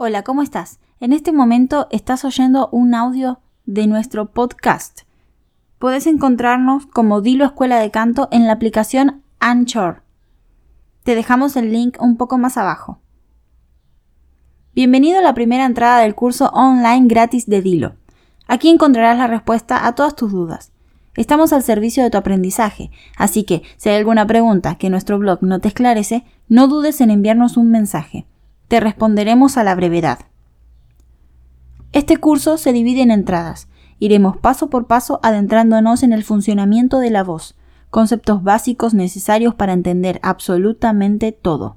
Hola, ¿cómo estás? En este momento estás oyendo un audio de nuestro podcast. Puedes encontrarnos como Dilo Escuela de Canto en la aplicación Anchor. Te dejamos el link un poco más abajo. Bienvenido a la primera entrada del curso online gratis de Dilo. Aquí encontrarás la respuesta a todas tus dudas. Estamos al servicio de tu aprendizaje, así que si hay alguna pregunta que nuestro blog no te esclarece, no dudes en enviarnos un mensaje te responderemos a la brevedad. Este curso se divide en entradas. Iremos paso por paso adentrándonos en el funcionamiento de la voz, conceptos básicos necesarios para entender absolutamente todo.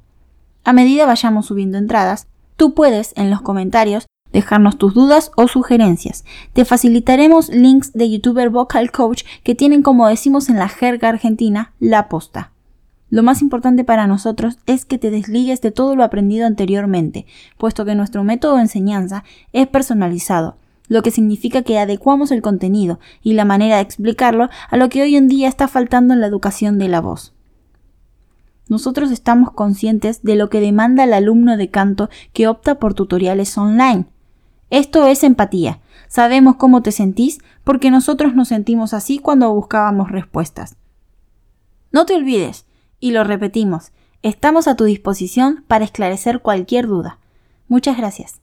A medida vayamos subiendo entradas, tú puedes en los comentarios dejarnos tus dudas o sugerencias. Te facilitaremos links de youtuber vocal coach que tienen como decimos en la jerga argentina la posta. Lo más importante para nosotros es que te desligues de todo lo aprendido anteriormente, puesto que nuestro método de enseñanza es personalizado, lo que significa que adecuamos el contenido y la manera de explicarlo a lo que hoy en día está faltando en la educación de la voz. Nosotros estamos conscientes de lo que demanda el alumno de canto que opta por tutoriales online. Esto es empatía. Sabemos cómo te sentís porque nosotros nos sentimos así cuando buscábamos respuestas. No te olvides, y lo repetimos, estamos a tu disposición para esclarecer cualquier duda. Muchas gracias.